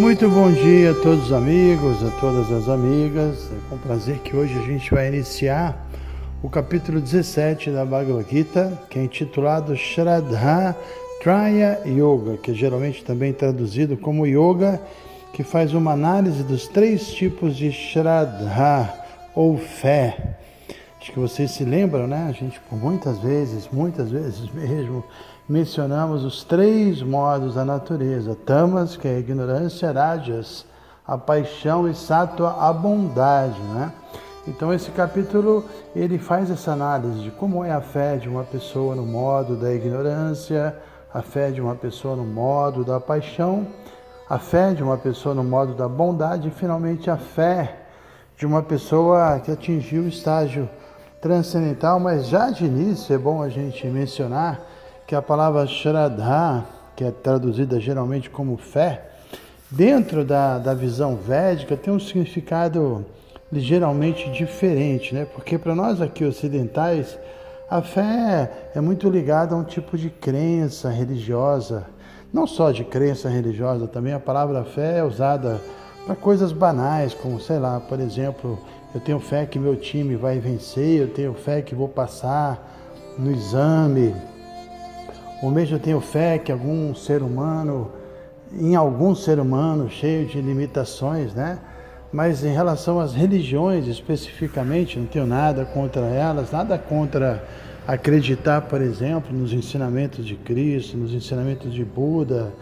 Muito bom dia a todos os amigos, a todas as amigas. É com prazer que hoje a gente vai iniciar o capítulo 17 da Bhagavad Gita, que é intitulado Shraddha Traya Yoga, que é geralmente também traduzido como Yoga, que faz uma análise dos três tipos de Shraddha, ou fé. Acho que vocês se lembram, né? A gente por muitas vezes, muitas vezes mesmo, mencionamos os três modos da natureza: tamas, que é a ignorância, rajas, a paixão e sattva, a bondade, né? Então esse capítulo ele faz essa análise de como é a fé de uma pessoa no modo da ignorância, a fé de uma pessoa no modo da paixão, a fé de uma pessoa no modo da bondade e finalmente a fé de uma pessoa que atingiu o estágio transcendental, mas já de início é bom a gente mencionar que a palavra Shraddha, que é traduzida geralmente como fé, dentro da, da visão védica tem um significado ligeiramente diferente, né? Porque para nós aqui ocidentais, a fé é muito ligada a um tipo de crença religiosa, não só de crença religiosa, também a palavra fé é usada para coisas banais, como sei lá, por exemplo, eu tenho fé que meu time vai vencer, eu tenho fé que vou passar no exame, ou mesmo eu tenho fé que algum ser humano, em algum ser humano cheio de limitações, né? Mas em relação às religiões especificamente, não tenho nada contra elas, nada contra acreditar, por exemplo, nos ensinamentos de Cristo, nos ensinamentos de Buda,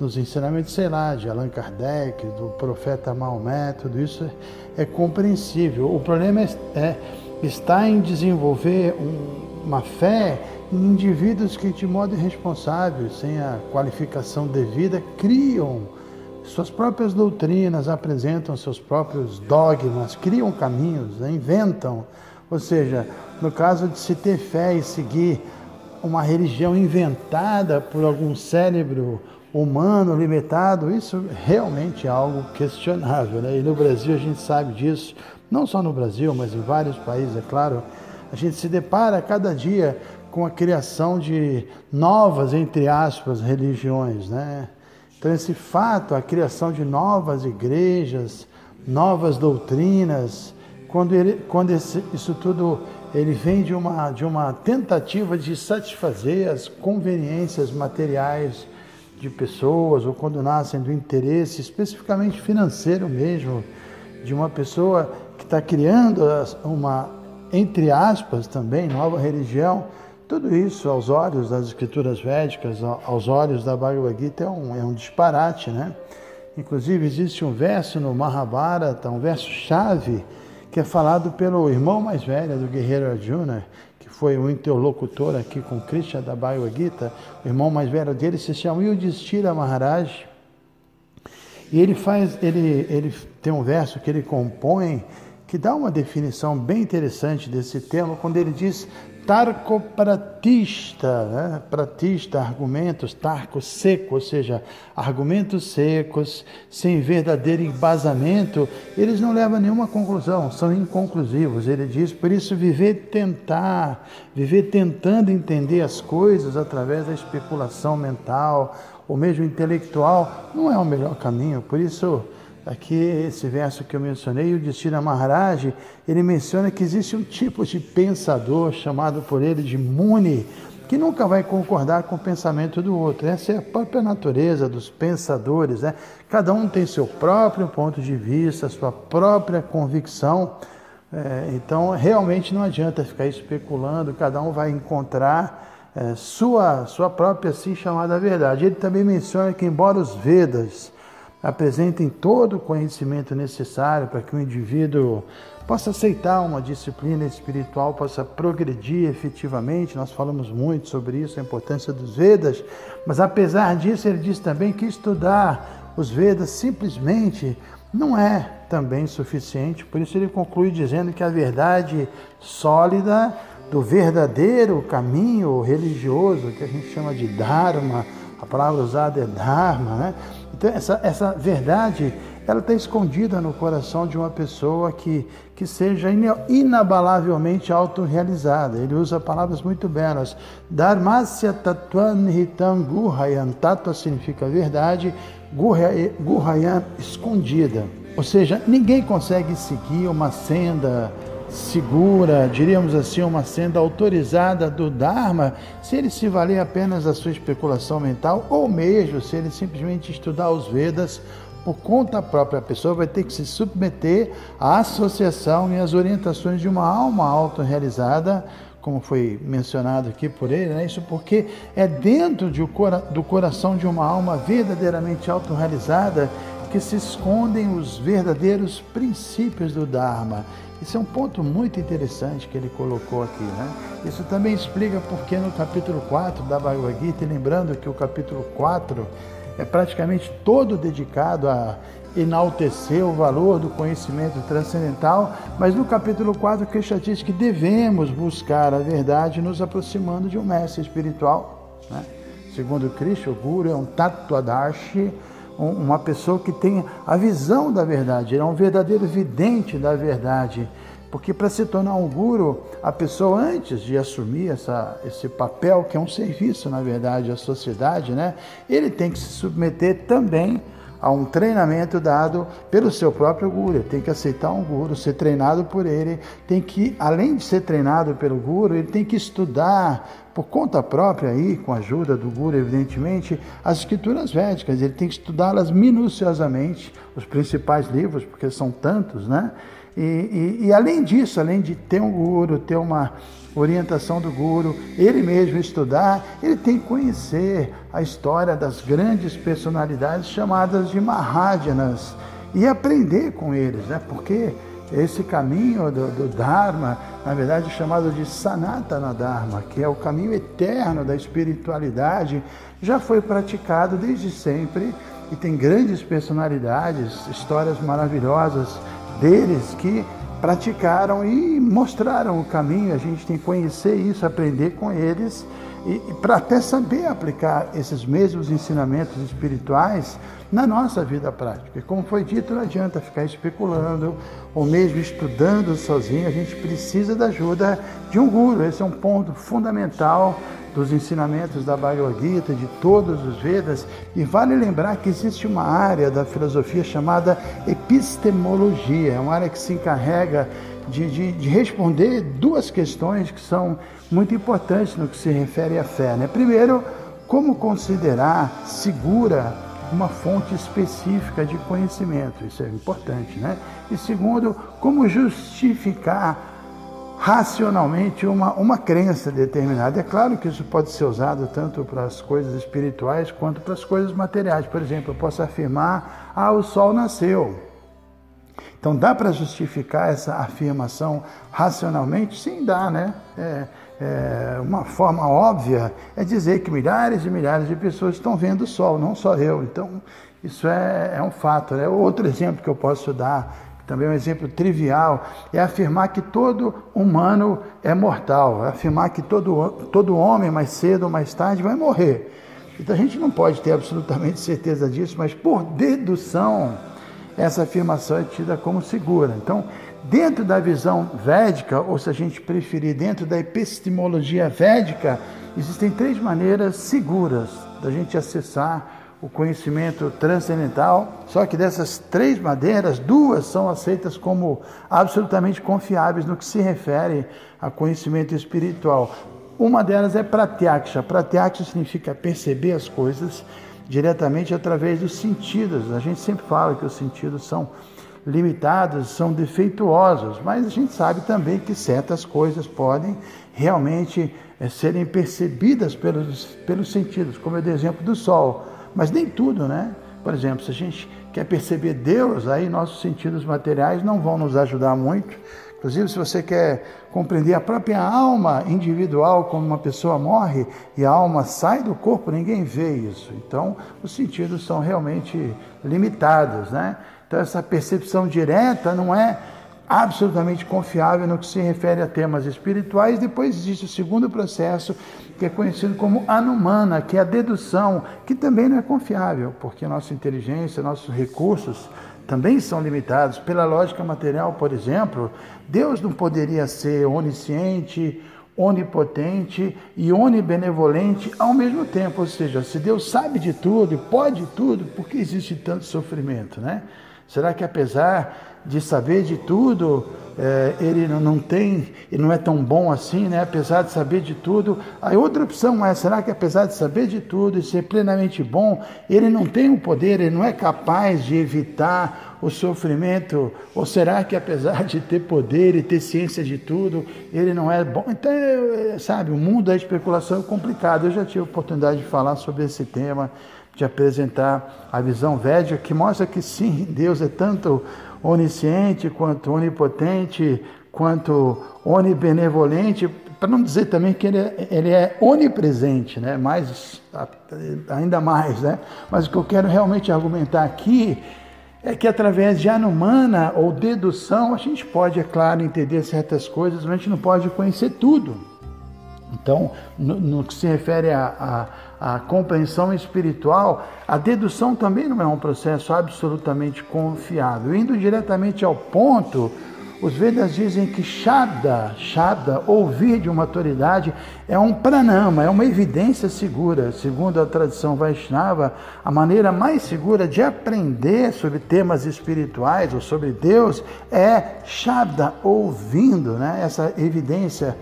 nos ensinamentos, sei lá, de Allan Kardec, do profeta Maomé, tudo isso é compreensível. O problema é, é está em desenvolver um, uma fé em indivíduos que, de modo irresponsável, sem a qualificação devida, criam suas próprias doutrinas, apresentam seus próprios dogmas, criam caminhos, né, inventam. Ou seja, no caso de se ter fé e seguir uma religião inventada por algum cérebro humano limitado, isso realmente é algo questionável. Né? E no Brasil a gente sabe disso, não só no Brasil, mas em vários países, é claro. A gente se depara cada dia com a criação de novas, entre aspas, religiões. Né? Então, esse fato, a criação de novas igrejas, novas doutrinas, quando, ele, quando esse, isso tudo ele vem de uma, de uma tentativa de satisfazer as conveniências materiais de pessoas, ou quando nascem do interesse especificamente financeiro mesmo, de uma pessoa que está criando uma, entre aspas, também, nova religião, tudo isso, aos olhos das escrituras védicas, aos olhos da Bhagavad Gita, é um, é um disparate, né? Inclusive, existe um verso no Mahabharata, um verso-chave, que é falado pelo irmão mais velho do guerreiro Arjuna, foi o interlocutor aqui com Krishna da Bhagavad Gita. O irmão mais velho dele se chama Yudhishthira Maharaj. E ele faz, ele, ele tem um verso que ele compõe que dá uma definição bem interessante desse tema, quando ele diz tarco pratista, né? pratista, argumentos, tarco seco, ou seja, argumentos secos, sem verdadeiro embasamento, eles não levam a nenhuma conclusão, são inconclusivos. Ele diz, por isso, viver tentar, viver tentando entender as coisas através da especulação mental ou mesmo intelectual, não é o melhor caminho. Por isso, Aqui, esse verso que eu mencionei, o Destino Maharaj, ele menciona que existe um tipo de pensador chamado por ele de Muni, que nunca vai concordar com o pensamento do outro. Essa é a própria natureza dos pensadores. Né? Cada um tem seu próprio ponto de vista, sua própria convicção. É, então, realmente não adianta ficar especulando, cada um vai encontrar é, sua, sua própria assim chamada verdade. Ele também menciona que, embora os Vedas apresentem todo o conhecimento necessário para que o indivíduo possa aceitar uma disciplina espiritual, possa progredir efetivamente. Nós falamos muito sobre isso, a importância dos Vedas, mas apesar disso, ele diz também que estudar os Vedas simplesmente não é também suficiente, por isso ele conclui dizendo que a verdade sólida do verdadeiro caminho religioso, que a gente chama de Dharma, a palavra usada é Dharma, né? Então, essa, essa verdade, ela está escondida no coração de uma pessoa que, que seja inabalavelmente autorrealizada. Ele usa palavras muito belas. Dharmasya tatvan hitam guhayan. Tattva significa verdade, guhayan, escondida. Ou seja, ninguém consegue seguir uma senda segura, diríamos assim, uma senda autorizada do Dharma, se ele se valer apenas da sua especulação mental, ou mesmo se ele simplesmente estudar os Vedas por conta própria, a pessoa vai ter que se submeter à associação e às orientações de uma alma autorrealizada, como foi mencionado aqui por ele, né? isso porque é dentro de, do coração de uma alma verdadeiramente autorrealizada que se escondem os verdadeiros princípios do Dharma. Isso é um ponto muito interessante que ele colocou aqui. Né? Isso também explica porque no capítulo 4 da Bhagavad Gita, lembrando que o capítulo 4 é praticamente todo dedicado a enaltecer o valor do conhecimento transcendental, mas no capítulo 4 Krishna diz que devemos buscar a verdade nos aproximando de um mestre espiritual. Né? Segundo Krishna, o Guru é um Tattvadarshi, uma pessoa que tem a visão da verdade, ele é um verdadeiro vidente da verdade. Porque para se tornar um guru, a pessoa antes de assumir essa, esse papel, que é um serviço, na verdade, à sociedade, né, ele tem que se submeter também a um treinamento dado pelo seu próprio guru. Tem que aceitar um guru, ser treinado por ele, tem que, além de ser treinado pelo guru, ele tem que estudar por conta própria aí, com a ajuda do guru, evidentemente, as escrituras védicas. Ele tem que estudá-las minuciosamente, os principais livros, porque são tantos, né? E, e, e, além disso, além de ter um guru, ter uma orientação do guru, ele mesmo estudar, ele tem que conhecer a história das grandes personalidades chamadas de Mahajanas e aprender com eles, né? Porque esse caminho do, do Dharma, na verdade é chamado de Sanatana Dharma, que é o caminho eterno da espiritualidade, já foi praticado desde sempre e tem grandes personalidades, histórias maravilhosas deles que praticaram e mostraram o caminho. A gente tem que conhecer isso, aprender com eles e, e para até saber aplicar esses mesmos ensinamentos espirituais na nossa vida prática. Como foi dito, não adianta ficar especulando ou mesmo estudando sozinho, a gente precisa da ajuda de um guru. Esse é um ponto fundamental dos ensinamentos da Bhagavad Gita, de todos os Vedas, e vale lembrar que existe uma área da filosofia chamada epistemologia, é uma área que se encarrega de, de, de responder duas questões que são muito importantes no que se refere à fé. Né? Primeiro, como considerar segura uma fonte específica de conhecimento, isso é importante, né? E segundo, como justificar racionalmente uma, uma crença determinada. É claro que isso pode ser usado tanto para as coisas espirituais quanto para as coisas materiais. Por exemplo, eu posso afirmar: ah, o sol nasceu. Então, dá para justificar essa afirmação racionalmente? Sim, dá, né? É, é, uma forma óbvia é dizer que milhares e milhares de pessoas estão vendo o sol, não só eu. Então, isso é, é um fato. Né? Outro exemplo que eu posso dar também um exemplo trivial, é afirmar que todo humano é mortal, é afirmar que todo, todo homem, mais cedo ou mais tarde, vai morrer. Então a gente não pode ter absolutamente certeza disso, mas por dedução, essa afirmação é tida como segura. Então, dentro da visão védica, ou se a gente preferir, dentro da epistemologia védica, existem três maneiras seguras da gente acessar o conhecimento transcendental, só que dessas três madeiras, duas são aceitas como absolutamente confiáveis no que se refere a conhecimento espiritual. Uma delas é pratyaksha. Pratyaksha significa perceber as coisas diretamente através dos sentidos. A gente sempre fala que os sentidos são limitados, são defeituosos, mas a gente sabe também que certas coisas podem realmente é, serem percebidas pelos, pelos sentidos, como é o exemplo do sol mas nem tudo, né? Por exemplo, se a gente quer perceber Deus, aí nossos sentidos materiais não vão nos ajudar muito. Inclusive, se você quer compreender a própria alma individual, como uma pessoa morre e a alma sai do corpo, ninguém vê isso. Então, os sentidos são realmente limitados, né? Então, essa percepção direta não é absolutamente confiável no que se refere a temas espirituais. Depois existe o segundo processo, que é conhecido como anumana, que é a dedução, que também não é confiável, porque nossa inteligência, nossos recursos também são limitados. Pela lógica material, por exemplo, Deus não poderia ser onisciente, onipotente e onibenevolente ao mesmo tempo. Ou seja, se Deus sabe de tudo e pode tudo, por que existe tanto sofrimento, né? Será que apesar de saber de tudo, é, ele não tem, ele não é tão bom assim, né? apesar de saber de tudo. A outra opção é: será que apesar de saber de tudo e ser plenamente bom, ele não tem o poder, ele não é capaz de evitar o sofrimento? Ou será que apesar de ter poder e ter ciência de tudo, ele não é bom? Então, é, sabe, o mundo da especulação é complicado. Eu já tive a oportunidade de falar sobre esse tema, de apresentar a visão védica, que mostra que sim, Deus é tanto onisciente, quanto onipotente, quanto onibenevolente, para não dizer também que ele é, ele é onipresente, né? mais, ainda mais. Né? Mas o que eu quero realmente argumentar aqui é que através de anumana ou dedução a gente pode, é claro, entender certas coisas, mas a gente não pode conhecer tudo. Então, no, no que se refere à compreensão espiritual, a dedução também não é um processo absolutamente confiável. Indo diretamente ao ponto, os Vedas dizem que Shabda, Shabda, ouvir de uma autoridade, é um pranama, é uma evidência segura. Segundo a tradição Vaishnava, a maneira mais segura de aprender sobre temas espirituais ou sobre Deus é Shabda, ouvindo, né? essa evidência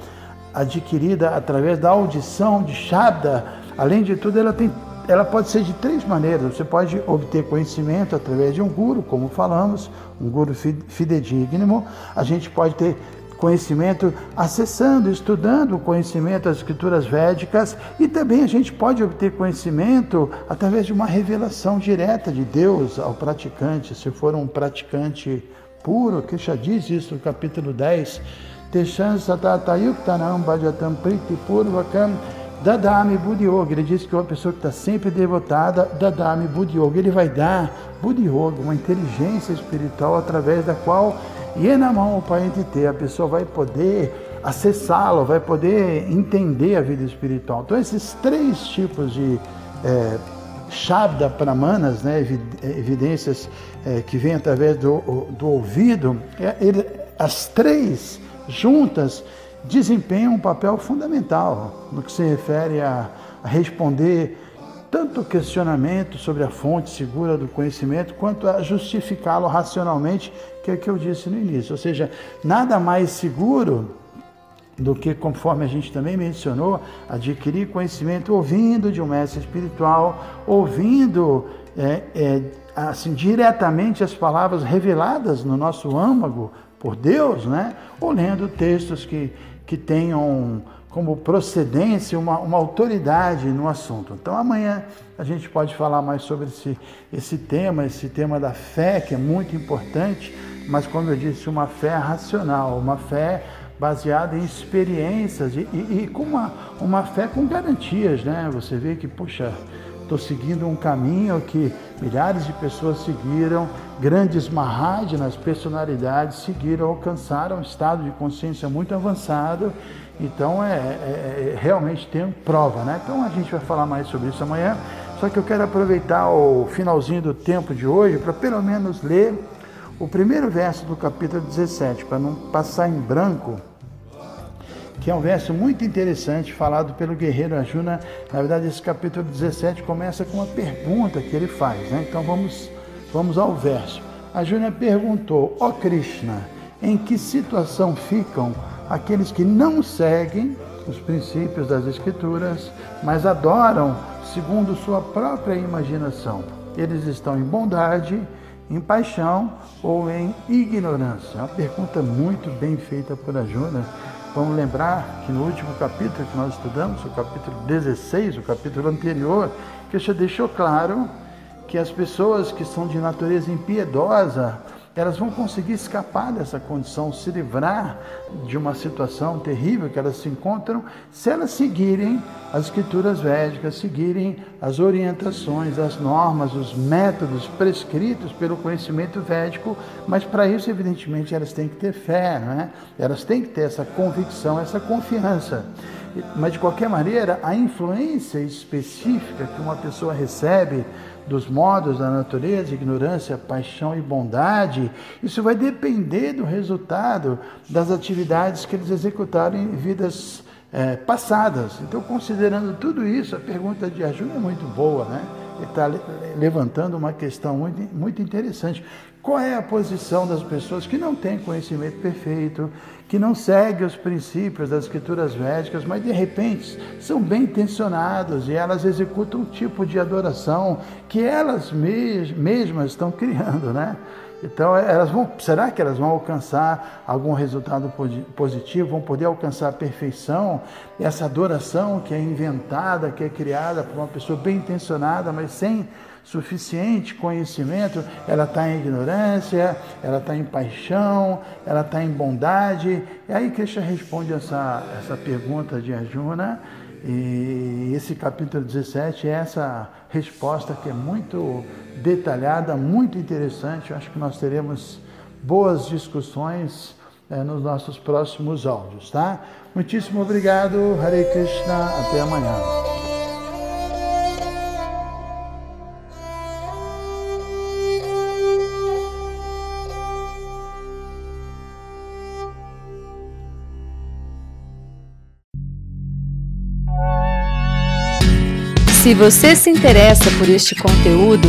adquirida através da audição de Shabda, além de tudo, ela, tem, ela pode ser de três maneiras. Você pode obter conhecimento através de um guru, como falamos, um guru fidedigno. A gente pode ter conhecimento acessando, estudando o conhecimento das escrituras védicas e também a gente pode obter conhecimento através de uma revelação direta de Deus ao praticante, se for um praticante puro, que já diz isso no capítulo 10 Teshan satatayuktanam bhajatam priti purvakam dadami buddhyoga. Ele diz que uma pessoa que está sempre devotada, dadami buddhyoga. Ele vai dar buddhyoga, uma inteligência espiritual através da qual yenamam o a pessoa vai poder acessá-lo, vai poder entender a vida espiritual. Então esses três tipos de é, Shabda Pramanas, né, evidências é, que vêm através do, do ouvido, é, ele, as três juntas desempenham um papel fundamental no que se refere a, a responder tanto o questionamento sobre a fonte segura do conhecimento, quanto a justificá-lo racionalmente, que é o que eu disse no início. Ou seja, nada mais seguro do que, conforme a gente também mencionou, adquirir conhecimento ouvindo de um mestre espiritual, ouvindo é, é, assim diretamente as palavras reveladas no nosso âmago por Deus, né? ou lendo textos que, que tenham como procedência uma, uma autoridade no assunto. Então amanhã a gente pode falar mais sobre esse, esse tema, esse tema da fé, que é muito importante, mas como eu disse, uma fé racional, uma fé baseada em experiências e, e, e com uma, uma fé com garantias, né? Você vê que, puxa, Estou seguindo um caminho que milhares de pessoas seguiram, grandes Mahajanas, personalidades, seguiram, alcançaram um estado de consciência muito avançado. Então, é, é, é, realmente tem prova, né? Então, a gente vai falar mais sobre isso amanhã. Só que eu quero aproveitar o finalzinho do tempo de hoje para pelo menos ler o primeiro verso do capítulo 17, para não passar em branco que é um verso muito interessante falado pelo guerreiro Arjuna. Na verdade, esse capítulo 17 começa com uma pergunta que ele faz. Né? Então vamos, vamos ao verso. Arjuna perguntou: Ó oh Krishna, em que situação ficam aqueles que não seguem os princípios das Escrituras, mas adoram segundo sua própria imaginação? Eles estão em bondade, em paixão ou em ignorância? É uma pergunta muito bem feita por Arjuna Vamos lembrar que no último capítulo que nós estudamos, o capítulo 16, o capítulo anterior, que já deixou claro que as pessoas que são de natureza impiedosa elas vão conseguir escapar dessa condição, se livrar de uma situação terrível que elas se encontram, se elas seguirem as escrituras védicas, seguirem as orientações, as normas, os métodos prescritos pelo conhecimento védico, mas para isso, evidentemente, elas têm que ter fé, não é? elas têm que ter essa convicção, essa confiança. Mas, de qualquer maneira, a influência específica que uma pessoa recebe dos modos da natureza, ignorância, paixão e bondade, isso vai depender do resultado das atividades que eles executaram em vidas é, passadas. Então, considerando tudo isso, a pergunta de Arjuna é muito boa, né? Está levantando uma questão muito, muito interessante. Qual é a posição das pessoas que não têm conhecimento perfeito, que não seguem os princípios das escrituras védicas, mas de repente são bem intencionados e elas executam um tipo de adoração que elas mesmas estão criando, né? Então, elas vão, será que elas vão alcançar algum resultado positivo? Vão poder alcançar a perfeição? Essa adoração que é inventada, que é criada por uma pessoa bem intencionada, mas sem suficiente conhecimento, ela está em ignorância, ela está em paixão, ela está em bondade. E aí Krishna responde essa, essa pergunta de Arjuna, e esse capítulo 17 é essa resposta que é muito detalhada, muito interessante. Eu acho que nós teremos boas discussões é, nos nossos próximos áudios, tá? Muitíssimo obrigado, Hare Krishna, até amanhã. Se você se interessa por este conteúdo,